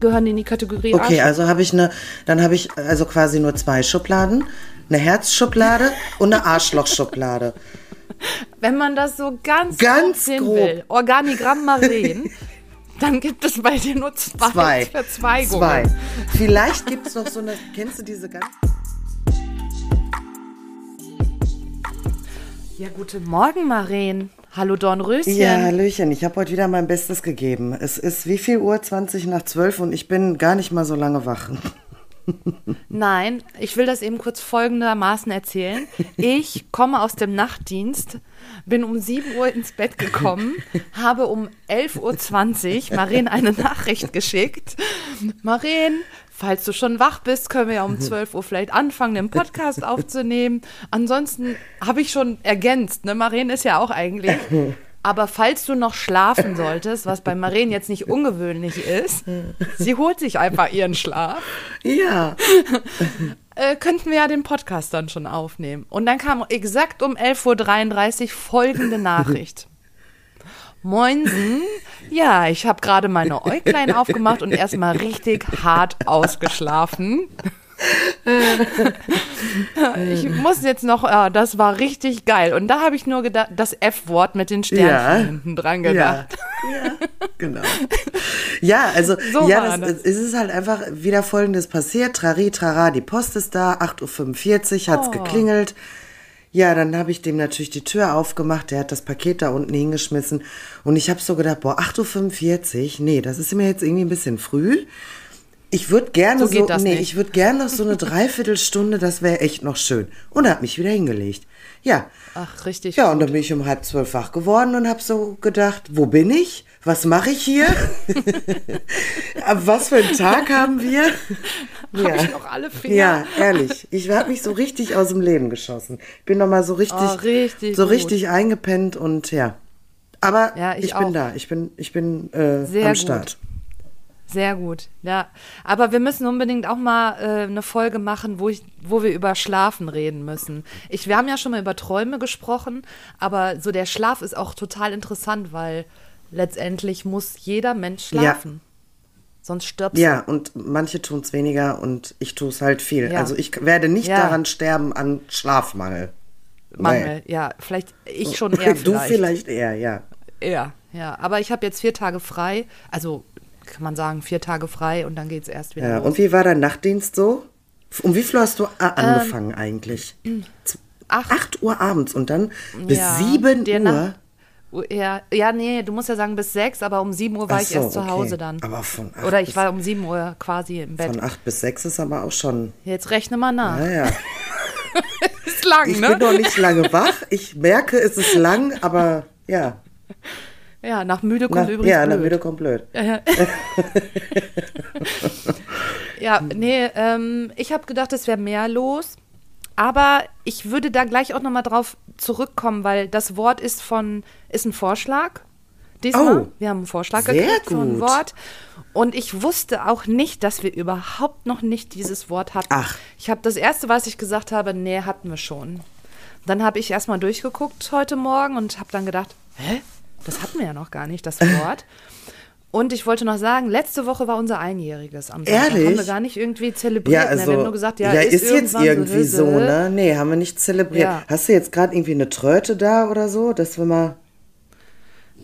gehören in die Kategorie Okay, Arschloch. also habe ich eine, dann habe ich also quasi nur zwei Schubladen. Eine Herzschublade und eine Arschlochschublade. Wenn man das so ganz, Ganz grob sehen grob. will, Organigramm Maren, dann gibt es bei dir nur zwei, Zwei. Verzweigungen. Zwei. Vielleicht gibt es noch so eine, kennst du diese ganz... Ja, guten Morgen, Maren. Hallo, Dornröschen. Ja, Hallöchen, ich habe heute wieder mein Bestes gegeben. Es ist wie viel Uhr? 20 nach 12 und ich bin gar nicht mal so lange wach. Nein, ich will das eben kurz folgendermaßen erzählen. Ich komme aus dem Nachtdienst, bin um 7 Uhr ins Bett gekommen, habe um 11.20 Uhr Maren eine Nachricht geschickt. Maren, falls du schon wach bist, können wir ja um 12 Uhr vielleicht anfangen, den Podcast aufzunehmen. Ansonsten habe ich schon ergänzt, ne? Maren ist ja auch eigentlich. Aber falls du noch schlafen solltest, was bei Maren jetzt nicht ungewöhnlich ist, sie holt sich einfach ihren Schlaf Ja. äh, könnten wir ja den Podcast dann schon aufnehmen. Und dann kam exakt um 11.33 Uhr folgende Nachricht. Moinsen, ja, ich habe gerade meine Äuglein aufgemacht und erstmal richtig hart ausgeschlafen. ich muss jetzt noch, ja, das war richtig geil. Und da habe ich nur gedacht, das F-Wort mit den Sternchen Ja. hinten dran gedacht. Ja, ja, genau. Ja, also So ja, das. es ist halt einfach wieder folgendes passiert. Trari, trara, die Post ist da, 8.45 Uhr hat's Oh. geklingelt. Ja, dann habe ich dem natürlich die Tür aufgemacht, der hat das Paket da unten hingeschmissen und ich habe so gedacht, boah, 8.45 Uhr, nee, das ist mir jetzt irgendwie ein bisschen früh. Ich würde gerne So so, nee, nicht. ich würde gerne noch so eine Dreiviertelstunde, das wäre echt noch schön. Und habe mich wieder hingelegt. Ja. Ach, richtig. Ja, und dann bin ich um halb zwölf wach geworden und habe so gedacht, wo bin ich? Was mache ich hier? Was für einen Tag haben wir? Habe ich noch alle Finger? Ja, ehrlich. Ich habe mich so richtig aus dem Leben geschossen. Bin noch mal so richtig, Oh, richtig so gut. richtig eingepennt und ja. Aber Ja, ich ich, bin da. Ich bin, ich bin äh, Sehr am gut. Sehr gut, ja. Aber wir müssen unbedingt auch mal äh, eine Folge machen, wo, ich, wo wir über Schlafen reden müssen. Ich, wir haben ja schon mal über Träume gesprochen, aber so der Schlaf ist auch total interessant, weil letztendlich muss jeder Mensch Ja. schlafen. Sonst stirbst Ja, und manche tun es weniger und ich tue es halt viel. Ja. Also ich werde nicht Ja. daran sterben an Schlafmangel. du. Mangel, ja. Vielleicht ich schon eher du vielleicht. vielleicht eher, ja. Ja, ja. Aber ich habe jetzt vier Tage frei. Also kann man sagen, vier Tage frei und dann geht es erst wieder ja. los. Und wie war dein Nachtdienst so? Um wie viel hast du a- angefangen eigentlich? Z- Ähm, acht. Acht Uhr abends und dann bis Ja, sieben Uhr. Nach- Ja, ja, nee, du musst ja sagen bis sechs, aber um sieben Uhr war Ach ich so, erst zu okay. Hause dann. Aber von acht Oder ich war um sieben Uhr quasi im Bett. Von acht bis sechs ist aber auch schon. Jetzt rechne mal nach. Naja. Ist lang, Ich ne? bin noch nicht lange wach. Ich merke, es ist lang, aber ja. Ja, nach müde kommt Na, übrigens ja, blöd. müde kommt blöd. Ja, nee, ähm, ich habe gedacht, es wäre mehr los. Aber ich würde da gleich auch nochmal drauf zurückkommen, weil das Wort ist von, ist ein Vorschlag. Diesmal. Oh, wir haben einen Vorschlag gekriegt für ein gut. Wort. Und ich wusste auch nicht, dass wir überhaupt noch nicht dieses Wort hatten. Ach. Ich habe das erste, was ich gesagt habe, nee, hatten wir schon. Dann habe ich erstmal durchgeguckt heute Morgen und habe dann gedacht, hä? Das hatten wir ja noch gar nicht, das Wort. Und ich wollte noch sagen, letzte Woche war unser Einjähriges am Sonntag. Ehrlich? Haben wir gar nicht irgendwie zelebriert. Ja, ne? also, Wir haben nur gesagt, ja, ja ist, ist, jetzt irgendwie so, so, ne? Nee, haben wir nicht zelebriert. Ja. Hast du jetzt gerade irgendwie eine Tröte da oder so, dass wir mal.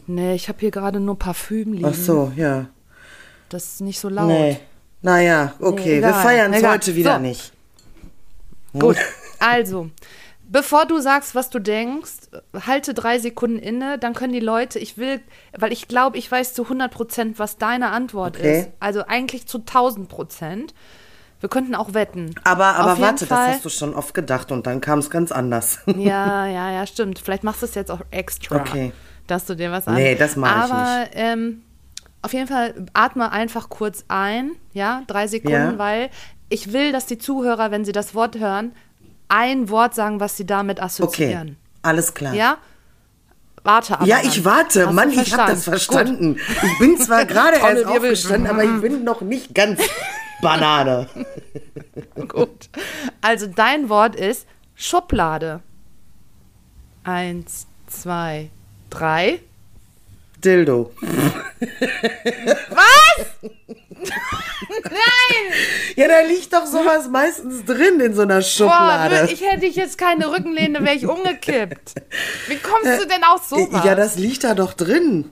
Nee, ich habe hier gerade nur Parfüm liegen. Ach so, ja. Das ist nicht so laut. Nee. Naja, okay, Nee, wir feiern es heute wieder So. nicht. Gut, also, bevor du sagst, was du denkst, halte drei Sekunden inne, dann können die Leute, ich will, weil ich glaube, ich weiß zu 100 Prozent, was deine Antwort Okay. ist. Also eigentlich zu 1000 Prozent. Wir könnten auch wetten. Aber, aber warte, das Fall- hast du schon oft gedacht und dann kam es ganz anders. Ja, ja, ja, stimmt. Vielleicht machst du es jetzt auch extra, Okay. dass du dir was an. Nee, das mach ich Aber ähm, auf jeden Fall atme einfach kurz ein, ja, drei Sekunden, Ja. weil ich will, dass die Zuhörer, wenn sie das Wort hören, ein Wort sagen, was sie damit Okay, assoziieren. alles klar. Ja? Warte aber. Ja, dann. ich warte. Hast Mann, ich habe das verstanden? verstanden. Ich bin zwar gerade erst aufgestanden, aber ich bin noch nicht ganz Banane. Gut. Gut. Also dein Wort ist Schublade. Eins, zwei, drei. Dildo. Nein! Ja, da liegt doch sowas meistens drin in so einer Boah, Schublade. ich hätte ich jetzt keine Rückenlehne, wäre ich umgekippt. Wie kommst du denn auf sowas? ja, das liegt da doch drin.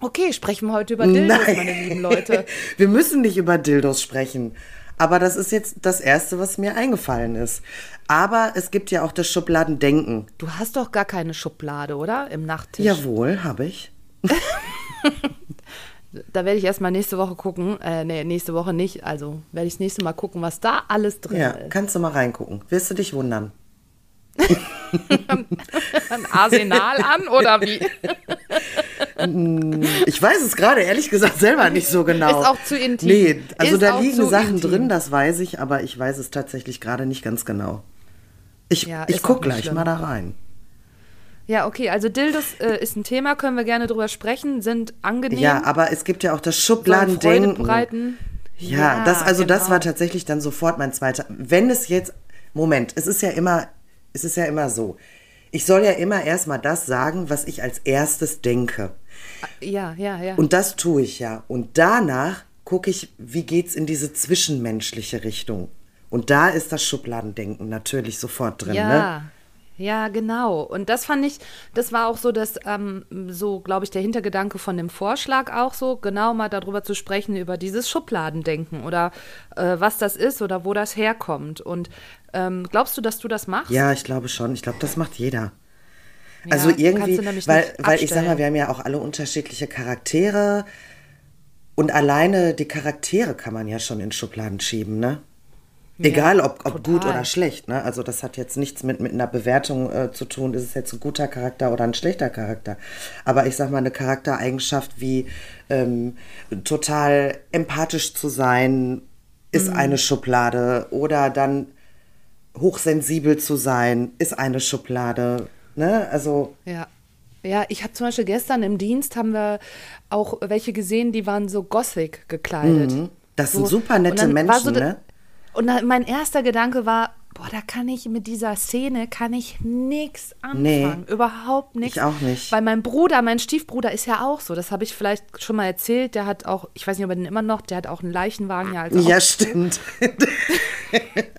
okay, sprechen wir heute über Dildos, Nein. meine lieben Leute. Wir müssen nicht über Dildos sprechen. Aber das ist jetzt das Erste, was mir eingefallen ist. Aber es gibt ja auch das Schubladendenken. Du hast doch gar keine Schublade, oder? Im Nachttisch. Jawohl, habe ich. Da werde ich erstmal nächste Woche gucken. Äh, nee, nächste Woche nicht. Also werde ich das nächste Mal gucken, was da alles drin Ja, ist. kannst du mal reingucken. Wirst du dich wundern. Ein Arsenal an oder wie? Ich weiß es gerade ehrlich gesagt selber nicht so genau. Ist auch zu intim. Nee, also Ist da liegen Sachen intim. drin, das weiß ich, aber ich weiß es tatsächlich gerade nicht ganz genau. Ich, Ja, ich ist auch guck nicht gleich schlimm. mal da rein. Ja, okay, also Dildos äh, ist ein Thema, können wir gerne drüber sprechen, sind angenehm. Ja, aber es gibt ja auch das Schubladendenken. bereiten. Ja, das, also das genau. war tatsächlich dann sofort mein zweiter. Wenn es jetzt, Moment, es ist ja immer, es ist ja immer so. Ich soll ja immer erstmal das sagen, was ich als erstes denke. Ja, ja, ja. Und das tue ich ja. Und danach gucke ich, wie geht's in diese zwischenmenschliche Richtung. Und da ist das Schubladendenken natürlich sofort drin, ja. ne? Ja, genau. Und das fand ich, das war auch so, dass ähm, so, glaube ich, der Hintergedanke von dem Vorschlag auch so, genau mal darüber zu sprechen, über dieses Schubladendenken oder äh, was das ist oder wo das herkommt. Und ähm, glaubst du, dass du das machst? Ja, ich glaube schon. Ich glaube, das macht jeder. Ja, Also kannst irgendwie, du nämlich weil, weil ich sag mal, wir haben ja auch alle unterschiedliche Charaktere und alleine die Charaktere kann man ja schon in Schubladen schieben, ne? Egal ob, ob gut oder schlecht, ne? Also das hat jetzt nichts mit, mit einer Bewertung äh, zu tun, ist es jetzt ein guter Charakter oder ein schlechter Charakter. Aber ich sag mal, eine Charaktereigenschaft wie ähm, total empathisch zu sein, ist Mhm. eine Schublade. Oder dann hochsensibel zu sein, ist eine Schublade. Ne? Also Ja. Ja, ich habe zum Beispiel gestern im Dienst haben wir auch welche gesehen, die waren so gothic gekleidet. Mhm. Das sind So, super nette so Menschen, da- ne? Und dann, mein erster Gedanke war, boah, da kann ich mit dieser Szene kann ich nichts anfangen, Nee. überhaupt nichts. Ich auch nicht. Weil mein Bruder, mein Stiefbruder ist ja auch so, das habe ich vielleicht schon mal erzählt, der hat auch, ich weiß nicht, ob er den immer noch, der hat auch einen Leichenwagen ja als Ja, stimmt.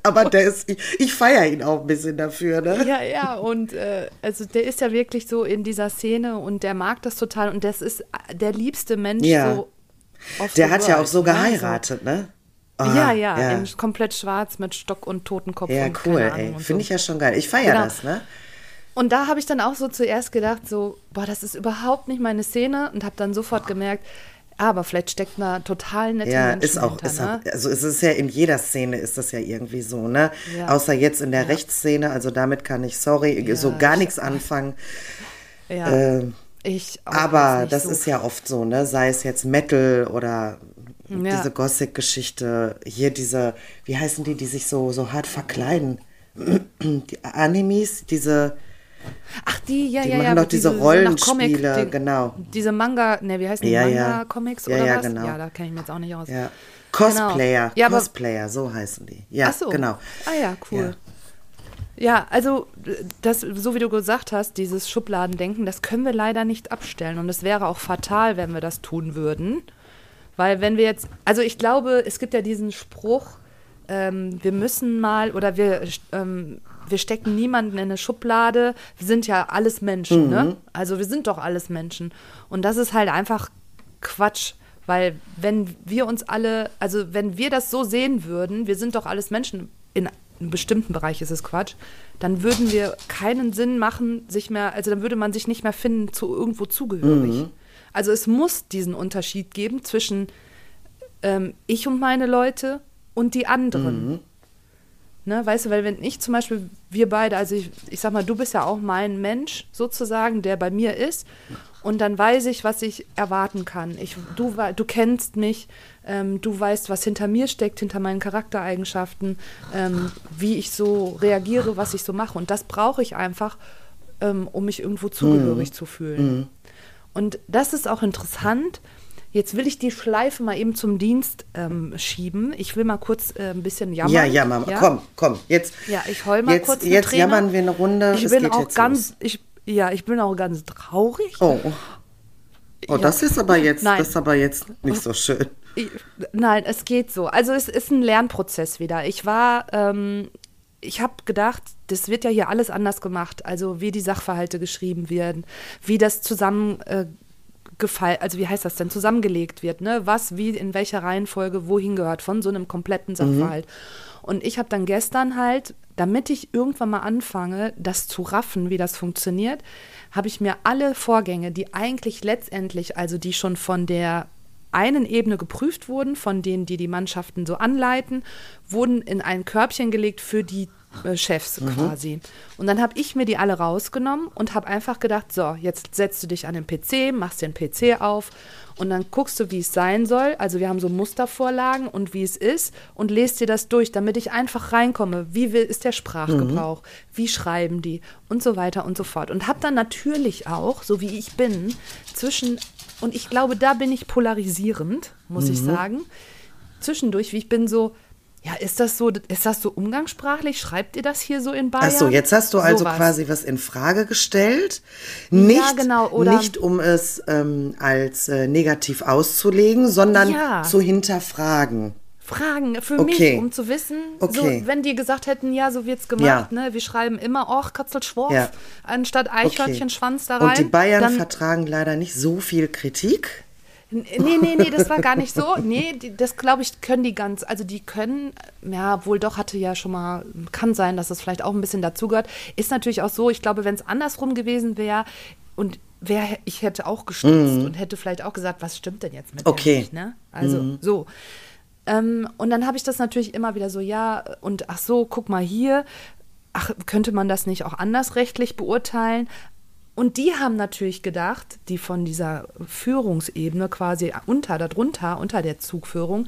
Aber der ist, ich, ich feiere ihn auch ein bisschen dafür, ne? Ja, ja, und äh, also der ist ja wirklich so in dieser Szene und der mag das total und das ist der liebste Mensch Ja. so. auf Der hat ja auch so ne? geheiratet, ne? So, Ah, ja, ja, ja. in komplett schwarz mit Stock und Totenkopf. Ja, und cool, ey. Finde so. ich ja schon geil. Ich feiere Genau. das, ne? Und da habe ich dann auch so zuerst gedacht, so, boah, das ist überhaupt nicht meine Szene und habe dann sofort gemerkt, aber vielleicht steckt da total nette Ja, Menschen ist auch, hinter, ist ne? also es ist ja in jeder Szene ist das ja irgendwie so, ne? Ja. Außer jetzt in der Rechtsszene, also damit kann ich, sorry, so Ja, gar ich- nichts anfangen. Ja, Ähm, ich Aber das so. ist ja oft so, ne? Sei es jetzt Metal oder Ja. diese Gothic-Geschichte. Hier diese, wie heißen die, die sich so, so hart verkleiden? Die Animes, diese, Ach, die, ja, die ja, machen ja. doch mit diese so nach Comic, Rollenspiele, die- genau. Diese Manga, ne, wie heißen die? Ja, ja. Manga-Comics Ja, oder ja, was? genau. Ja, da kenne ich mich jetzt auch nicht aus. ja. Cosplayer, Genau. Ja, aber- Cosplayer, so heißen die. Ja, Ach so. genau. Ah ja, cool. Ja, also das, so wie du gesagt hast, dieses Schubladendenken, das können wir leider nicht abstellen. Und es wäre auch fatal, wenn wir das tun würden. Weil wenn wir jetzt, also ich glaube, es gibt ja diesen Spruch, ähm, wir müssen mal oder wir, ähm, wir stecken niemanden in eine Schublade. Wir sind ja alles Menschen, ne? Also wir sind doch alles Menschen. Und das ist halt einfach Quatsch. Weil wenn wir uns alle, also wenn wir das so sehen würden, wir sind doch alles Menschen, in einem bestimmten Bereich ist es Quatsch, dann würden wir keinen Sinn machen, sich mehr, also dann würde man sich nicht mehr finden, zu irgendwo zugehörig. Also es muss diesen Unterschied geben zwischen ähm, ich und meine Leute und die anderen. Ne, weißt du, weil wenn ich zum Beispiel, wir beide, also ich, ich sag mal, du bist ja auch mein Mensch sozusagen, der bei mir ist. Und dann weiß ich, was ich erwarten kann. Ich, du, du kennst mich, ähm, du weißt, was hinter mir steckt, hinter meinen Charaktereigenschaften, ähm, wie ich so reagiere, was ich so mache. Und das brauche ich einfach, ähm, um mich irgendwo zugehörig zu fühlen. Und das ist auch interessant. Jetzt will ich die Schleife mal eben zum Dienst ähm, schieben. Ich will mal kurz äh, ein bisschen jammern. Ja, ja, Mama, komm, komm, jetzt. Ja, ich heul mal jetzt, kurz Jetzt Träne. jammern wir eine Runde. Ich es bin auch ganz, ich, ja, ich bin auch ganz traurig. Oh, Oh, Ja. das ist aber jetzt, Nein. das ist aber jetzt nicht so schön. Ich, nein, es geht so. Also es ist ein Lernprozess wieder. Ich war, ähm, ich habe gedacht, das wird ja hier alles anders gemacht. Also wie die Sachverhalte geschrieben werden, wie das zusammen äh, also wie heißt das denn, zusammengelegt wird, ne? Was, wie, in welcher Reihenfolge, wohin gehört von so einem kompletten Sachverhalt. Und ich habe dann gestern halt, damit ich irgendwann mal anfange, das zu raffen, wie das funktioniert, habe ich mir alle Vorgänge, die eigentlich letztendlich, also die schon von der einen Ebene geprüft wurden, von denen, die die Mannschaften so anleiten, wurden in ein Körbchen gelegt für die äh, Chefs quasi. Und dann habe ich mir die alle rausgenommen und habe einfach gedacht, so, jetzt setzt du dich an den PC, machst den PC auf und dann guckst du, wie es sein soll. Also wir haben so Mustervorlagen und wie es ist und lest dir das durch, damit ich einfach reinkomme. Wie will, ist der Sprachgebrauch? Wie schreiben die? Und so weiter und so fort. Und habe dann natürlich auch, so wie ich bin, zwischen, und ich glaube, da bin ich polarisierend, muss ich sagen, zwischendurch, wie ich bin so, ja, ist das so, ist das so umgangssprachlich? Schreibt ihr das hier so in Bayern? Ach so, jetzt hast du also Sowas. quasi was in Frage gestellt. Nicht, genau, oder- nicht um es ähm, als äh, negativ auszulegen, sondern Ja. zu hinterfragen. Fragen für Okay. mich, um zu wissen, Okay. so, wenn die gesagt hätten, ja, so wird's gemacht, Ja. ne? Wir schreiben immer, och, Katzelschworf, Ja. anstatt Eichhörnchen, Schwanz da rein. Und die Bayern vertragen leider nicht so viel Kritik. Nee, nee, nee, das war gar nicht so. Nee, die, das glaube ich, können die ganz, also die können, ja, wohl doch hatte ja schon mal, kann sein, dass das vielleicht auch ein bisschen dazugehört. Ist natürlich auch so, ich glaube, wenn es andersrum gewesen wäre und wär, ich hätte auch gestutzt und hätte vielleicht auch gesagt, was stimmt denn jetzt mit Mhm. Okay. Mhm. nicht, ne? Also so. Ähm, und dann habe ich das natürlich immer wieder so, ja, und ach so, guck mal hier, ach, könnte man das nicht auch anders rechtlich beurteilen? Und die haben natürlich gedacht, die von dieser Führungsebene quasi unter, darunter, unter der Zugführung,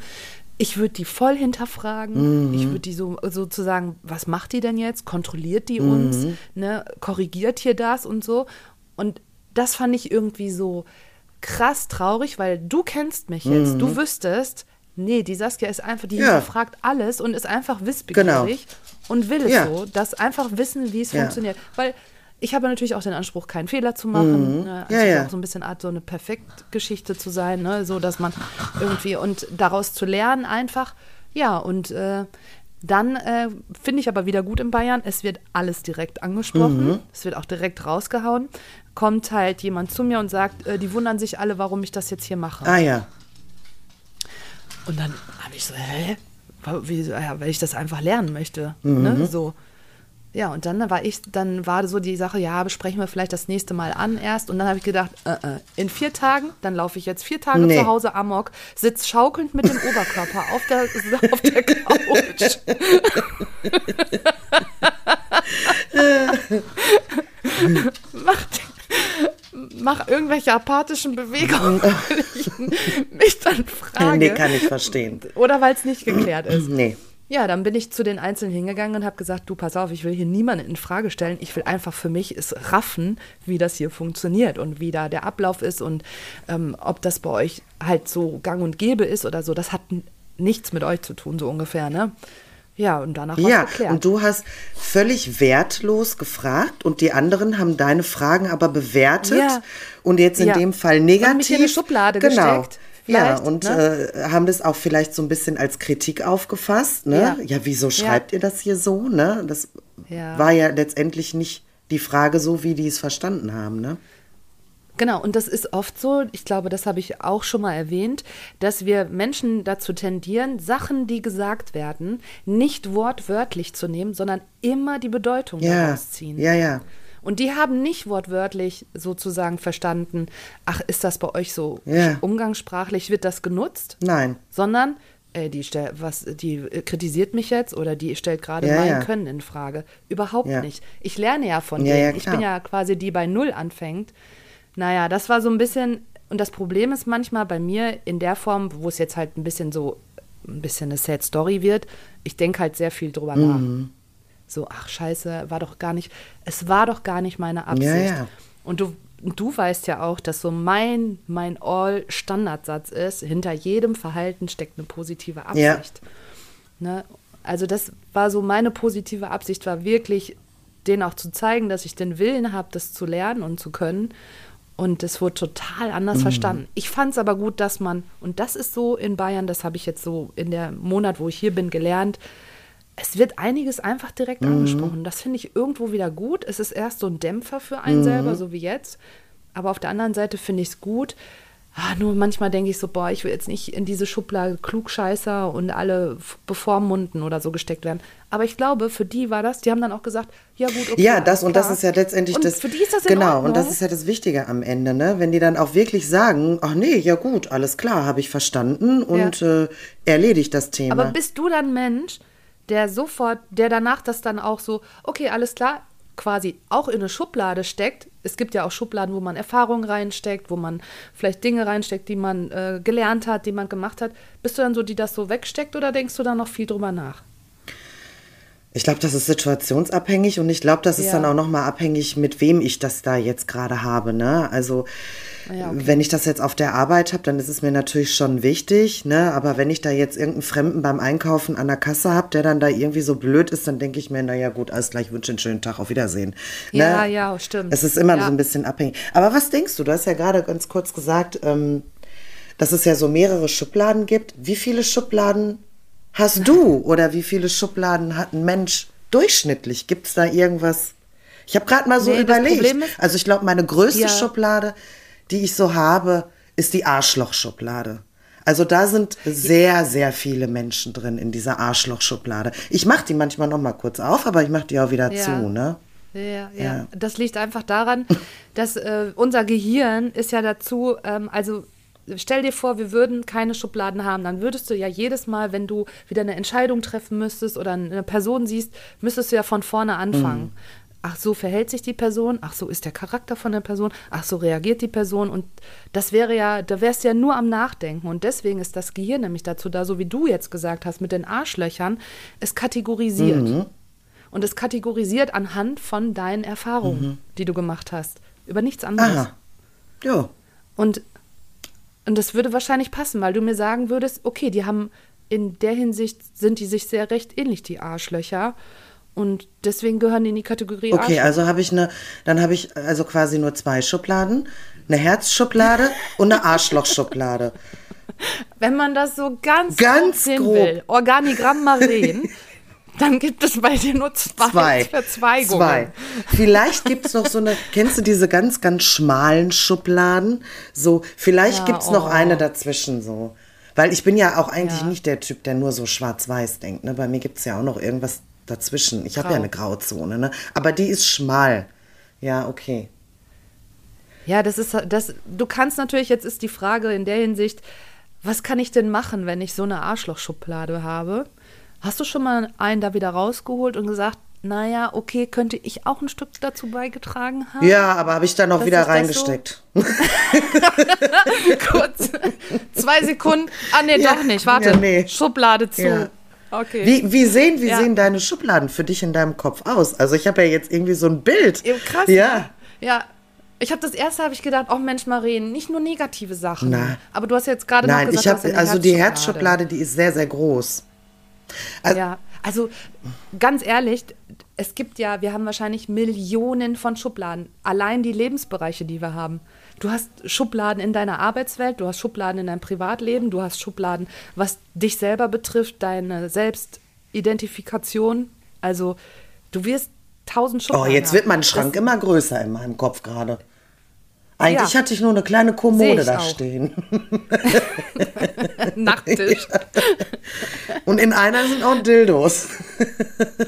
ich würde die voll hinterfragen. Ich würde die so sozusagen, was macht die denn jetzt? Kontrolliert die uns? Ne? Korrigiert hier das und so? Und das fand ich irgendwie so krass traurig, weil du kennst mich jetzt. Du wüsstest, nee, die Saskia ist einfach, die Ja. hinterfragt alles und ist einfach wissbegierig und will es Ja. so, dass einfach wissen, wie es Ja. funktioniert. Weil ich habe natürlich auch den Anspruch, keinen Fehler zu machen. Ne? Also Mhm. Ja, ja. auch so ein bisschen Art, so eine Perfektgeschichte zu sein, ne? so dass man irgendwie und daraus zu lernen einfach. Ja, und äh, dann äh, finde ich aber wieder gut in Bayern, es wird alles direkt angesprochen, Mhm. es wird auch direkt rausgehauen. Kommt halt jemand zu mir und sagt, äh, die wundern sich alle, warum ich das jetzt hier mache. Ah ja. Und dann habe ich so, hä? Wie, ja, weil ich das einfach lernen möchte. Mhm. Ne? So. Ja, und dann war ich, dann war so die Sache, ja, besprechen wir vielleicht das nächste Mal an erst. Und dann habe ich gedacht, äh, äh, in vier Tagen, dann laufe ich jetzt vier Tage Nee. zu Hause amok, sitz schaukelnd mit dem Oberkörper auf der, auf der Couch. mach, mach irgendwelche apathischen Bewegungen, weil ich mich dann frage. Nee, kann ich verstehen. Oder weil es nicht geklärt ist. Nee. Ja, dann bin ich zu den Einzelnen hingegangen und habe gesagt, du pass auf, ich will hier niemanden in Frage stellen. Ich will einfach für mich es raffen, wie das hier funktioniert und wie da der Ablauf ist und ähm, ob das bei euch halt so gang und gäbe ist oder so. Das hat nichts mit euch zu tun, so ungefähr, ne? Ja, und danach Ja, geklärt. und du hast völlig wertlos gefragt und die anderen haben deine Fragen aber bewertet Ja. und jetzt in Ja. dem Fall Und negativ. mich in eine Schublade genau. gesteckt, Ja, und ne? äh, haben das auch vielleicht so ein bisschen als Kritik aufgefasst. Ne? Ja, Ja. wieso schreibt ihr das hier so? Ne? Das Ja. war ja letztendlich nicht die Frage so, wie die es verstanden haben. Ne? Genau, und das ist oft so, ich glaube, das habe ich auch schon mal erwähnt, dass wir Menschen dazu tendieren, Sachen, die gesagt werden, nicht wortwörtlich zu nehmen, sondern immer die Bedeutung Ja, daraus ziehen. ja, ja. Und die haben nicht wortwörtlich sozusagen verstanden, ach, ist das bei euch so Ja. umgangssprachlich, wird das genutzt? Nein. Sondern, äh, die, stell, was, die äh, kritisiert mich jetzt oder die stellt gerade Ja, mein ja. Können in Frage. Überhaupt Ja. nicht. Ich lerne ja von denen. ich bin ja quasi die bei Null anfängt. Naja, das war so ein bisschen, und das Problem ist manchmal bei mir in der Form, wo es jetzt halt ein bisschen so, ein bisschen eine Sad Story wird, ich denke halt sehr viel drüber nach. Mhm. So, ach scheiße, war doch gar nicht, es war doch gar nicht meine Absicht. Ja, ja. Und du, du weißt ja auch, dass so mein, mein All-Standardsatz ist, hinter jedem Verhalten steckt eine positive Ja. Absicht. Ne? Also das war so meine positive Absicht, war wirklich denen auch zu zeigen, dass ich den Willen habe, das zu lernen und zu können. Und es wurde total anders verstanden. Ich fand es aber gut, dass man, und das ist so in Bayern, das habe ich jetzt so in der Monat, wo ich hier bin, gelernt, es wird einiges einfach direkt angesprochen. Das finde ich irgendwo wieder gut. Es ist erst so ein Dämpfer für einen selber, so wie jetzt. Aber auf der anderen Seite finde ich es gut. Ah, nur manchmal denke ich so, boah, ich will jetzt nicht in diese Schublade Klugscheißer und alle bevormunden oder so gesteckt werden. Aber ich glaube, für die war das, die haben dann auch gesagt, ja gut, okay. Ja, das und das klar. ist ja letztendlich und das. Für die ist das Genau, Ordnung. und das ist ja das Wichtige am Ende, ne? Wenn die dann auch wirklich sagen, ach nee, ja gut, alles klar, habe ich verstanden und äh, erledigt das Thema. Aber bist du dann Mensch, der sofort, der danach das dann auch so, okay, alles klar, quasi auch in eine Schublade steckt. Es gibt ja auch Schubladen, wo man Erfahrungen reinsteckt, wo man vielleicht Dinge reinsteckt, die man äh, gelernt hat, die man gemacht hat. Bist du dann so, die das so wegsteckt oder denkst du da noch viel drüber nach? Ich glaube, das ist situationsabhängig und ich glaube, das ist Ja. dann auch nochmal abhängig, mit wem ich das da jetzt gerade habe. Ne? Also Ja, okay. wenn ich das jetzt auf der Arbeit habe, dann ist es mir natürlich schon wichtig. Ne? Aber wenn ich da jetzt irgendeinen Fremden beim Einkaufen an der Kasse habe, der dann da irgendwie so blöd ist, dann denke ich mir, naja gut, alles gleich, wünsche einen schönen Tag, auf Wiedersehen. Ne? Ja, ja, stimmt. Es ist immer Ja. so ein bisschen abhängig. Aber was denkst du? Du hast ja gerade ganz kurz gesagt, ähm, dass es ja so mehrere Schubladen gibt. Wie viele Schubladen hast du oder wie viele Schubladen hat ein Mensch durchschnittlich? Gibt es da irgendwas? Ich habe gerade mal so Nee, überlegt. Ist- also ich glaube, meine größte Ja. Schublade, die ich so habe, ist die Arschlochschublade. Also da sind sehr, sehr viele Menschen drin in dieser Arschlochschublade. Ich mache die manchmal noch mal kurz auf, aber ich mache die auch wieder Ja. zu, ne? Ja, ja, Ja. Das liegt einfach daran, dass äh, unser Gehirn ist ja dazu, ähm, also stell dir vor, wir würden keine Schubladen haben, dann würdest du ja jedes Mal, wenn du wieder eine Entscheidung treffen müsstest oder eine Person siehst, müsstest du ja von vorne anfangen. Ach, so verhält sich die Person, ach, so ist der Charakter von der Person, ach, so reagiert die Person und das wäre ja, da wärst du ja nur am Nachdenken und deswegen ist das Gehirn nämlich dazu da, so wie du jetzt gesagt hast, mit den Arschlöchern, es kategorisiert. Und es kategorisiert anhand von deinen Erfahrungen, die du gemacht hast. Über nichts anderes. Aha. Ja. Und, und das würde wahrscheinlich passen, weil du mir sagen würdest, okay, die haben in der Hinsicht sind die sich sehr recht ähnlich, die Arschlöcher. Und deswegen gehören die in die Kategorie Okay, Arschloch. also habe ich eine, dann habe ich also quasi nur zwei Schubladen, eine Herzschublade und eine Arschlochschublade. Wenn man das so ganz, Ganz grob sehen grob. will, Organigramm Maren, dann gibt es bei dir nur zwei, Zwei. Verzweigungen. Zwei. Vielleicht gibt es noch so eine, kennst du diese ganz, ganz schmalen Schubladen? So, vielleicht Ja, gibt es noch oh. eine dazwischen so. Weil ich bin ja auch eigentlich Ja. nicht der Typ, der nur so schwarz-weiß denkt. Ne? Bei mir gibt es ja auch noch irgendwas dazwischen. Ich habe ja eine Grauzone, ne? aber die ist schmal. Ja, okay. Ja, das ist das. Du kannst natürlich, jetzt ist die Frage in der Hinsicht, was kann ich denn machen, wenn ich so eine Arschlochschublade habe? Hast du schon mal einen da wieder rausgeholt und gesagt, naja, okay, könnte ich auch ein Stück dazu beigetragen haben? Ja, aber habe ich dann auch Das wieder das so? reingesteckt. Kurz. Zwei Sekunden. Ah, nee, Ja, doch nicht. Warte. ja, nee. Schublade zu. Ja. Okay. Wie, wie, sehen, wie sehen deine Schubladen für dich in deinem Kopf aus? Also ich habe ja jetzt irgendwie so ein Bild. Krass. Ja. Ja. Ich habe das erste, habe ich gedacht, oh Mensch, Maren, nicht nur negative Sachen. Na. Aber du hast jetzt gerade noch Nein, gesagt, ich du hast habe also die. Herzschublade, die ist sehr, sehr groß. Ja, also ganz ehrlich, es gibt ja, wir haben wahrscheinlich Millionen von Schubladen. Allein die Lebensbereiche, die wir haben. Du hast Schubladen in deiner Arbeitswelt, du hast Schubladen in deinem Privatleben, du hast Schubladen, was dich selber betrifft, deine Selbstidentifikation. Also du wirst tausend Oh, Schubladen. jetzt wird mein. Schrank Das, immer größer in meinem Kopf gerade. Eigentlich Ja. hatte ich nur eine kleine Kommode da auch. stehen. Nachttisch. Und in einer sind auch Dildos.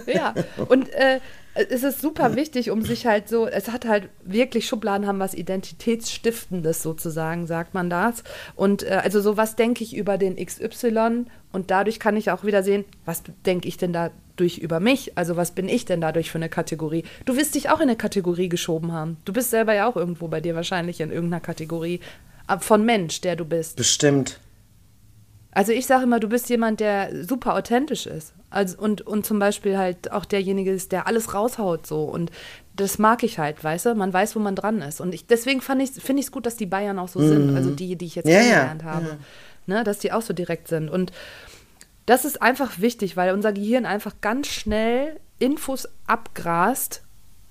Ja, und äh, es ist super wichtig, um sich halt so, es hat halt wirklich, Schubladen haben was Identitätsstiftendes sozusagen, sagt man das. Und äh, also so, was denke ich über den XY und dadurch kann ich auch wieder sehen, was denke ich denn dadurch über mich? Also was bin ich denn dadurch für eine Kategorie? Du wirst dich auch in eine Kategorie geschoben haben. Du bist selber ja auch irgendwo bei dir wahrscheinlich in irgendeiner Kategorie äh, von Mensch, der du bist. Bestimmt. Also ich sage immer, du bist jemand, der super authentisch ist. Also und, und zum Beispiel halt auch derjenige ist, der alles raushaut so. Und das mag ich halt, weißt du? Man weiß, wo man dran ist. Und ich, deswegen finde ich es gut, dass die Bayern auch so sind. Also die, die ich jetzt Ja, ja. kennengelernt habe. Ne, dass die auch so direkt sind. Und das ist einfach wichtig, weil unser Gehirn einfach ganz schnell Infos abgrast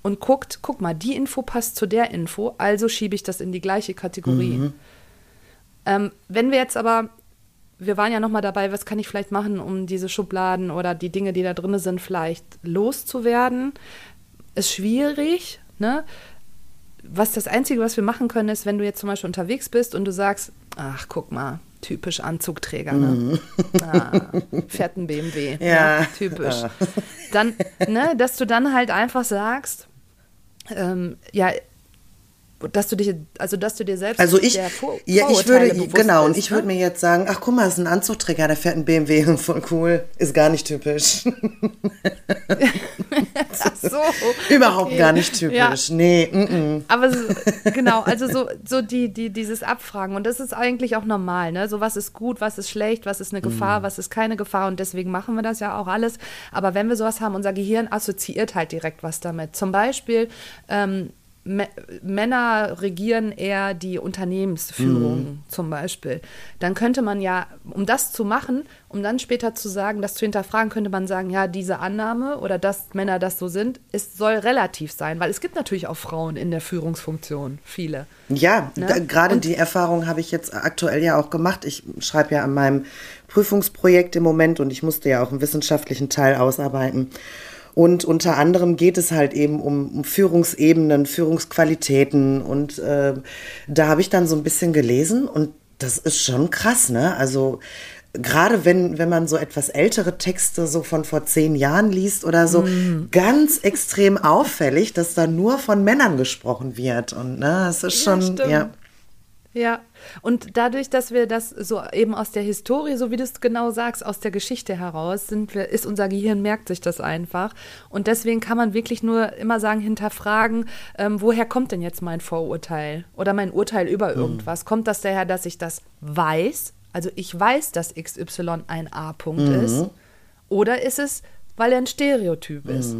und guckt, guck mal, die Info passt zu der Info, also schiebe ich das in die gleiche Kategorie. Mhm. Ähm, wenn wir jetzt aber, wir waren ja noch mal dabei, was kann ich vielleicht machen, um diese Schubladen oder die Dinge, die da drin sind, vielleicht loszuwerden, ist schwierig, ne? Was das Einzige, was wir machen können, ist, wenn du jetzt zum Beispiel unterwegs bist und du sagst, ach, guck mal, typisch Anzugträger, ne? Ah, fährt ein BMW. Mhm. Ja. Ne? Typisch. Dann, ne, dass du dann halt einfach sagst, ähm, ja, dass du dich, also dass du dir selbst Also ich, Vor ja, ich Vorurteile würde, genau, und ich ne? würde mir jetzt sagen, ach guck mal, das ist ein Anzugträger, der fährt ein BMW, voll cool, ist gar nicht typisch. Ach so. Überhaupt okay. gar nicht typisch, Ja. nee, mm -mm. Aber so, genau, also so, so die, die, dieses Abfragen. Und das ist eigentlich auch normal, ne? So was ist gut, was ist schlecht, was ist eine Gefahr, was ist keine Gefahr. Und deswegen machen wir das ja auch alles. Aber wenn wir sowas haben, unser Gehirn assoziiert halt direkt was damit. Zum Beispiel, ähm, Mä- Männer regieren eher die Unternehmensführung zum Beispiel. Dann könnte man ja, um das zu machen, um dann später zu sagen, das zu hinterfragen, könnte man sagen, ja, diese Annahme oder dass Männer das so sind, es soll relativ sein, weil es gibt natürlich auch Frauen in der Führungsfunktion, viele. Ja, Ne? gerade die Erfahrung habe ich jetzt aktuell ja auch gemacht. Ich schreibe ja an meinem Prüfungsprojekt im Moment und ich musste ja auch einen wissenschaftlichen Teil ausarbeiten. Und unter anderem geht es halt eben um, um Führungsebenen, Führungsqualitäten. Und äh, da habe ich dann so ein bisschen gelesen und das ist schon krass, ne? Also gerade wenn, wenn man so etwas ältere Texte so von vor zehn Jahren liest oder so, ganz extrem auffällig, dass da nur von Männern gesprochen wird. Und ne, es ist Ja, schon, stimmt. ja. Ja, und dadurch, dass wir das so eben aus der Historie, so wie du es genau sagst, aus der Geschichte heraus, sind wir, ist unser Gehirn, merkt sich das einfach. Und deswegen kann man wirklich nur immer sagen, hinterfragen, ähm, woher kommt denn jetzt mein Vorurteil oder mein Urteil über irgendwas? Kommt das daher, dass ich das weiß? Also ich weiß, dass XY ein A-Punkt ist. Oder ist es, weil er ein Stereotyp ist?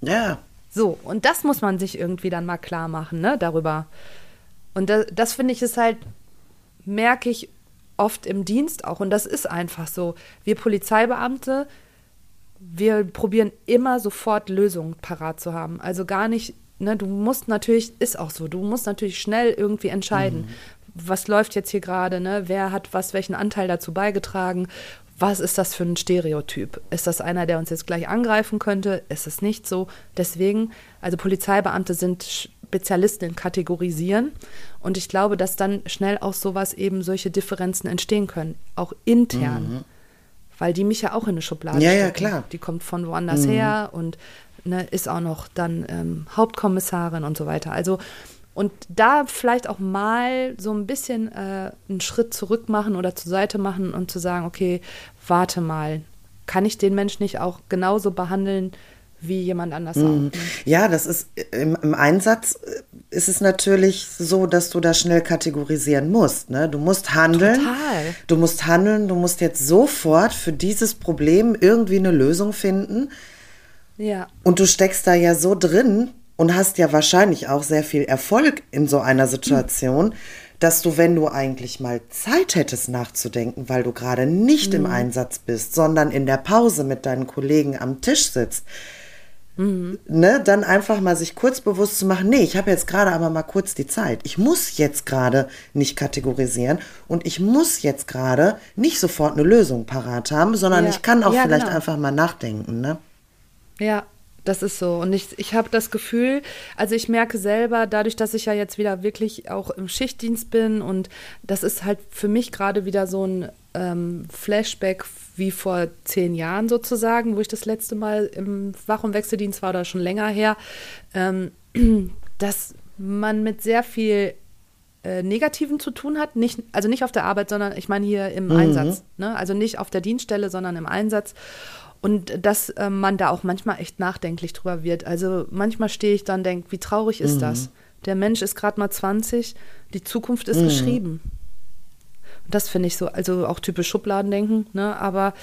Ja. So, und das muss man sich irgendwie dann mal klar machen, ne, darüber. Und das, das finde ich ist halt, merke ich oft im Dienst auch. Und das ist einfach so. Wir Polizeibeamte, wir probieren immer sofort Lösungen parat zu haben. Also gar nicht, ne, du musst natürlich, ist auch so, du musst natürlich schnell irgendwie entscheiden, was läuft jetzt hier gerade, ne? Wer hat was, welchen Anteil dazu beigetragen? Was ist das für ein Stereotyp? Ist das einer, der uns jetzt gleich angreifen könnte? Ist es nicht so? Deswegen, also Polizeibeamte sind Spezialisten in Kategorisieren. Und ich glaube, dass dann schnell auch sowas eben solche Differenzen entstehen können, auch intern. Weil die mich ja auch in eine Schublade Ja, ja, stecken. klar. Die kommt von woanders her und ne, ist auch noch dann ähm, Hauptkommissarin und so weiter. Also und da vielleicht auch mal so ein bisschen äh, einen Schritt zurück machen oder zur Seite machen und zu sagen, okay, warte mal, kann ich den Mensch nicht auch genauso behandeln wie jemand anders auch? Ne? Ja, das ist im, im Einsatz äh, ist es natürlich so, dass du da schnell kategorisieren musst. Ne? Du musst handeln. Total. Du musst handeln. Du musst jetzt sofort für dieses Problem irgendwie eine Lösung finden. Ja, Und du steckst da ja so drin und hast ja wahrscheinlich auch sehr viel Erfolg in so einer Situation, dass du, wenn du eigentlich mal Zeit hättest nachzudenken, weil du gerade nicht im Einsatz bist, sondern in der Pause mit deinen Kollegen am Tisch sitzt, ne, dann einfach mal sich kurz bewusst zu machen, nee, ich habe jetzt gerade aber mal kurz die Zeit. Ich muss jetzt gerade nicht kategorisieren und ich muss jetzt gerade nicht sofort eine Lösung parat haben, sondern Ja. ich kann auch Ja, vielleicht genau. einfach mal nachdenken, ne? Ja, das ist so. Und ich, ich habe das Gefühl, also ich merke selber, dadurch, dass ich ja jetzt wieder wirklich auch im Schichtdienst bin und das ist halt für mich gerade wieder so ein ähm, Flashback wie vor zehn Jahren sozusagen, wo ich das letzte Mal im Wach- und Wechseldienst war oder schon länger her, ähm, dass man mit sehr viel äh, Negativen zu tun hat. Nicht, also nicht auf der Arbeit, sondern ich meine hier im Einsatz. Ne? Also nicht auf der Dienststelle, sondern im Einsatz. Und dass äh, man da auch manchmal echt nachdenklich drüber wird. Also manchmal stehe ich dann und denke, wie traurig ist das? Der Mensch ist gerade mal 20, die Zukunft ist geschrieben. Und das finde ich so, also auch typisch Schubladendenken, ne? Aber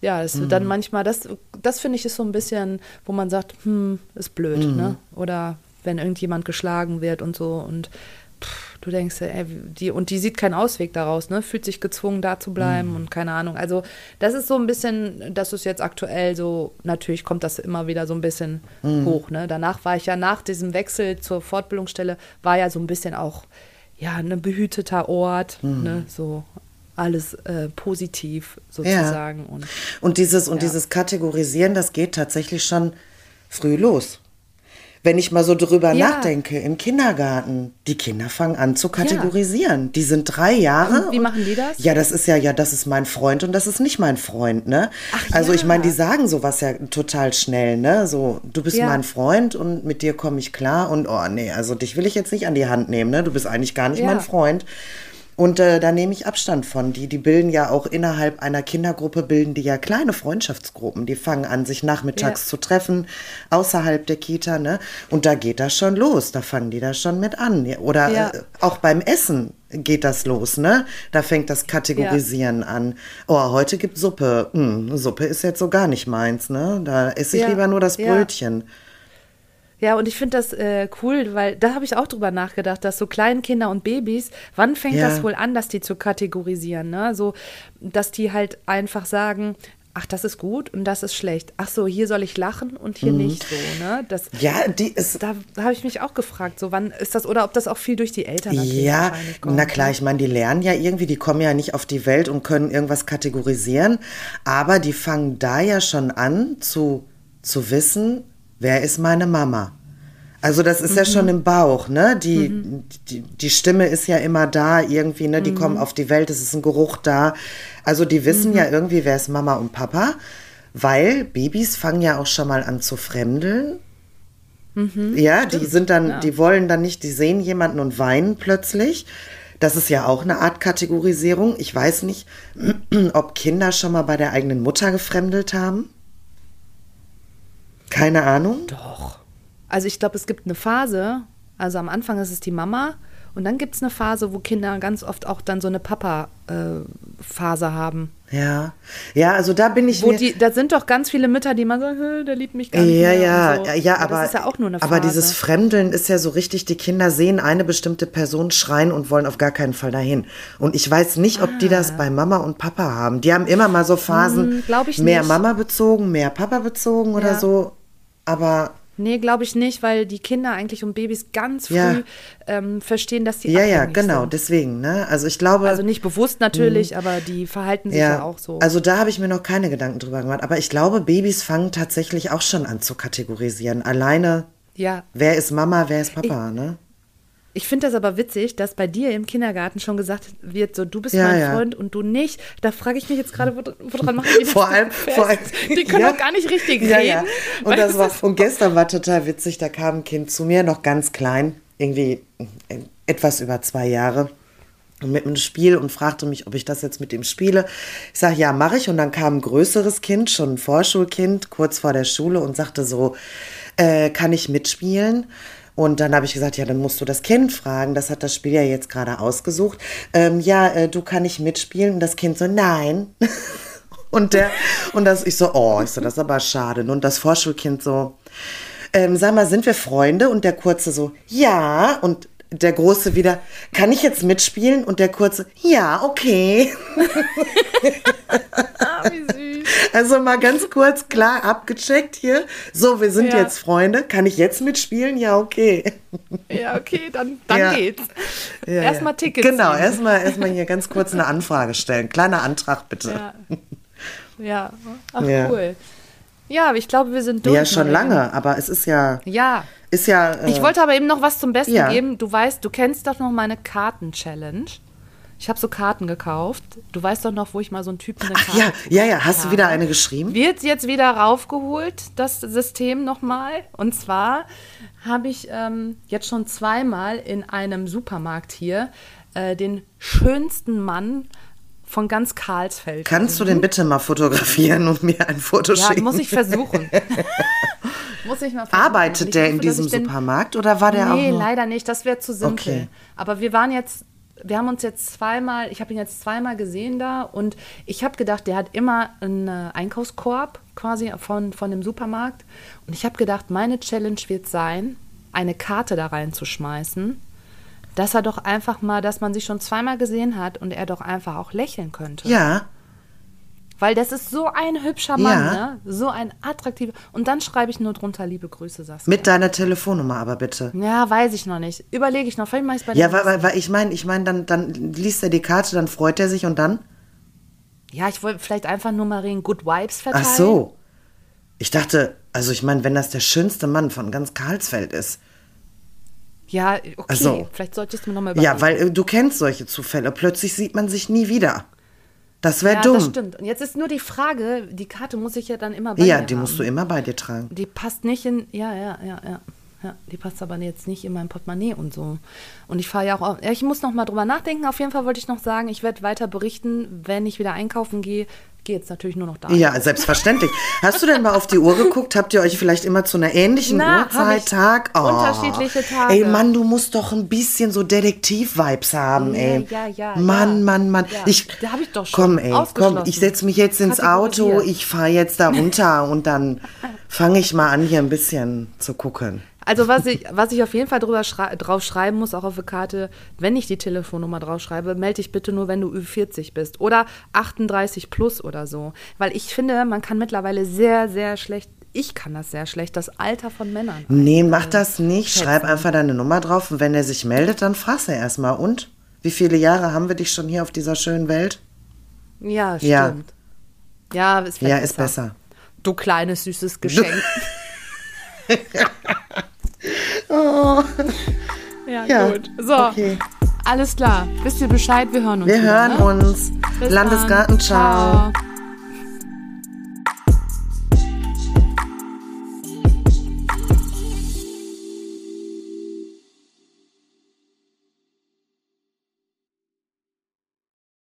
ja, es dann manchmal, das, das finde ich ist so ein bisschen, wo man sagt, hm, ist blöd, ne? Oder wenn irgendjemand geschlagen wird und so und du denkst, ey, die, und die sieht keinen Ausweg daraus, ne? Fühlt sich gezwungen, da zu bleiben Mhm. und keine Ahnung. Also, das ist so ein bisschen, das ist jetzt aktuell so, natürlich kommt das immer wieder so ein bisschen Mhm. hoch, ne? Danach war ich ja nach diesem Wechsel zur Fortbildungsstelle, war ja so ein bisschen auch, ja, ein behüteter Ort, Mhm. ne? So alles äh, positiv sozusagen. Und Und dieses, und Ja. dieses Kategorisieren, das geht tatsächlich schon früh los. Wenn ich mal so drüber Ja. nachdenke, im Kindergarten, die Kinder fangen an zu kategorisieren. Die sind drei Jahre. Und wie machen die das? Ja, das ist ja, ja, das ist mein Freund und das ist nicht mein Freund, ne? Ach also ich ja. meine, die sagen sowas ja total schnell, ne? So, du bist Ja. mein Freund und mit dir komme ich klar und oh nee, also dich will ich jetzt nicht an die Hand nehmen, ne? Du bist eigentlich gar nicht Ja. mein Freund. Und äh, da nehme ich Abstand von. Die, die bilden ja auch innerhalb einer Kindergruppe, bilden die ja kleine Freundschaftsgruppen. Die fangen an, sich nachmittags Ja. zu treffen, außerhalb der Kita, ne? Und da geht das schon los. Da fangen die da schon mit an. Ja, Oder Ja. äh, auch beim Essen geht das los, ne? Da fängt das Kategorisieren an. Oh, heute gibt Suppe. Hm, Suppe ist jetzt so gar nicht meins, ne? Da esse ich Ja. lieber nur das Ja. Brötchen. Ja, und ich finde das äh, cool, weil da habe ich auch drüber nachgedacht, dass so Kleinkinder und Babys, wann fängt Ja. das wohl an, dass die zu kategorisieren, ne? So, dass die halt einfach sagen, ach, das ist gut und das ist schlecht. Ach so, hier soll ich lachen und hier nicht so, ne? Das, Ja, die ist. da habe ich mich auch gefragt, so wann ist das, oder ob das auch viel durch die Eltern natürlich Ja, kommt, na klar, ne? ich meine, die lernen ja irgendwie, die kommen ja nicht auf die Welt und können irgendwas kategorisieren, aber die fangen da ja schon an zu, zu wissen, wer ist meine Mama. Also das ist ja schon im Bauch, ne? Die, die, die Stimme ist ja immer da irgendwie, ne? Die kommen auf die Welt, es ist ein Geruch da. Also die wissen ja irgendwie, wer ist Mama und Papa, weil Babys fangen ja auch schon mal an zu fremdeln. Ja, die sind dann, die wollen dann nicht, die sehen jemanden und weinen plötzlich. Das ist ja auch eine Art Kategorisierung. Ich weiß nicht, ob Kinder schon mal bei der eigenen Mutter gefremdelt haben. Keine Ahnung. Doch. Also ich glaube, es gibt eine Phase, also am Anfang ist es die Mama und dann gibt es eine Phase, wo Kinder ganz oft auch dann so eine Papa-Phase haben. Ja, ja, also da bin ich Wo die, da sind doch ganz viele Mütter, die mal sagen, "Hä, der liebt mich gar nicht ja, ja, so. ja, aber, das ist ja auch nur eine Phase. aber dieses Fremdeln ist ja so richtig, die Kinder sehen eine bestimmte Person schreien und wollen auf gar keinen Fall dahin. Und ich weiß nicht, ob die das bei Mama und Papa haben. Die haben immer mal so Phasen, Ah. Hm, mehr. Mama bezogen, mehr Papa bezogen oder Ja. so. Aber Nee, glaube ich nicht, weil die Kinder eigentlich und Babys ganz früh Ja. ähm, verstehen, dass die ja, ja, genau, sind. deswegen, ne? Also ich glaube. Also nicht bewusst natürlich, aber die verhalten sich ja, auch so. Also da habe ich mir noch keine Gedanken drüber gemacht. Aber ich glaube, Babys fangen tatsächlich auch schon an zu kategorisieren. Alleine, ja, wer ist Mama, wer ist Papa, ne? Ich finde das aber witzig, dass bei dir im Kindergarten schon gesagt wird, so du bist Ja, mein ja. Freund und du nicht. Da frage ich mich jetzt gerade, wo- woran machen die das Vor allem, fest? vor allem, Die können ja. doch gar nicht richtig reden. Und, das war, und gestern war total witzig, da kam ein Kind zu mir, noch ganz klein, irgendwie äh, etwas über zwei Jahre. Mit einem Spiel und fragte mich, ob ich das jetzt mit ihm spiele. Ich sage, ja, mache ich. Und dann kam ein größeres Kind, schon ein Vorschulkind, kurz vor der Schule und sagte so, äh, kann ich mitspielen? Und dann habe ich gesagt, ja, dann musst du das Kind fragen. Das hat das Spiel ja jetzt gerade ausgesucht. Ähm, ja, äh, du kann ich mitspielen. Und das Kind so, nein. Und der, und das, ich so, oh, ich so, das ist aber schade. Und das Vorschulkind so, ähm, sag mal, sind wir Freunde? Und der Kurze so, ja. Und der Große wieder, kann ich jetzt mitspielen? Und der Kurze, ja, okay. Ah, wie süß. Also mal ganz kurz klar abgecheckt hier. So, wir sind Ja. jetzt Freunde. Kann ich jetzt mitspielen? Ja, okay. Ja, okay, dann, dann Ja. geht's. Ja, Erstmal. Tickets. Genau, erstmal erstmal hier ganz kurz eine Anfrage stellen. Kleiner Antrag bitte. Ja. ach Ja. cool. Ja, aber ich glaube, wir sind durch. Ja, schon lange, aber es ist ja, Ja. ist ja. Äh, Ich wollte aber eben noch was zum Besten ja. geben. Du weißt, du kennst doch noch meine Karten-Challenge. Ich habe so Karten gekauft. Du weißt doch noch, wo ich mal so einen Typen eine Ach ja, ja, ja. Hast du habe. wieder eine geschrieben? Wird jetzt wieder raufgeholt, das System nochmal. Und zwar habe ich ähm, jetzt schon zweimal in einem Supermarkt hier äh, den schönsten Mann von ganz Karlsfeld. Kannst du den bitte mal fotografieren und mir ein Foto Ja, schicken? muss ich versuchen. muss ich mal versuchen. Arbeitet ich der in hoffe, dass diesem Supermarkt oder war der nee, auch nur? leider nicht. Das wäre zu simpel. Okay. Aber wir waren jetzt, wir haben uns jetzt zweimal, ich habe ihn jetzt zweimal gesehen da und ich habe gedacht, der hat immer einen äh, Einkaufskorb quasi von, von dem Supermarkt. Und ich habe gedacht, meine Challenge wird sein, eine Karte da reinzuschmeißen dass er doch einfach mal, dass man sich schon zweimal gesehen hat und er doch einfach auch lächeln könnte. Ja, Weil das ist so ein hübscher Mann, Ja. ne? So ein attraktiver. Und dann schreibe ich nur drunter, liebe Grüße, Saskia. mit deiner Telefonnummer aber bitte. ja, weiß ich noch nicht. Überlege ich noch. Vielleicht mache ich es bei Ja, weil, weil, weil ich meine, ich meine, dann, dann liest er die Karte, dann freut er sich und dann? Ja, ich wollte vielleicht einfach nur Marien Good Vibes verteilen. Ach so. Ich dachte, also ich meine, wenn das der schönste Mann von ganz Karlsfeld ist. Ja, okay. Also- vielleicht sollte ich es mir nochmal überlegen. Ja, weil äh, du kennst solche Zufälle. Plötzlich sieht man sich nie wieder. Das wäre ja, dumm. das stimmt. Und jetzt ist nur die Frage, die Karte muss ich ja dann immer bei ja, mir die haben. musst du immer bei dir tragen. Die passt nicht in, ja, ja, ja, ja. Ja, die passt aber jetzt nicht in mein Portemonnaie und so. Und ich fahre ja auch, ja, ich muss noch mal drüber nachdenken. Auf jeden Fall wollte ich noch sagen, ich werde weiter berichten, wenn ich wieder einkaufen gehe. Gehe jetzt natürlich nur noch da. Ja, selbstverständlich. Hast du denn mal auf die Uhr geguckt? Habt ihr euch vielleicht immer zu einer ähnlichen Na, Uhrzeit. Tag? Oh. Unterschiedliche Tage. Ey, Mann, du musst doch ein bisschen so Detektiv-Vibes haben, Ja, ey. ja, ja, Mann, ja. Mann, Mann. Ja, Ich, da hab ich doch schon Komm, ey, komm, ich setze mich jetzt ins Auto, ich fahre jetzt da runter und dann fange ich mal an, hier ein bisschen zu gucken. Also was ich, was ich auf jeden Fall drüber schrei drauf schreiben muss, auch auf der Karte, wenn ich die Telefonnummer drauf schreibe, melde dich bitte nur, wenn du Ü40 bist. Oder 38 plus oder so. Weil ich finde, man kann mittlerweile sehr, sehr schlecht, ich kann das sehr schlecht, das Alter von Männern. Nee, mach das nicht. Schreib einfach deine Nummer drauf und wenn er sich meldet, dann fragst er erstmal. Und? Wie viele Jahre haben wir dich schon hier auf dieser schönen Welt? Ja, Ja. stimmt. Ja, ist vielleicht Ja, ist besser. Du kleines, süßes Geschenk. Ja, Ja, gut. So, okay. alles klar. Wisst ihr Bescheid? Wir hören uns. Wir wieder, hören ne? uns. Bis Landesgarten, dann. ciao. ciao.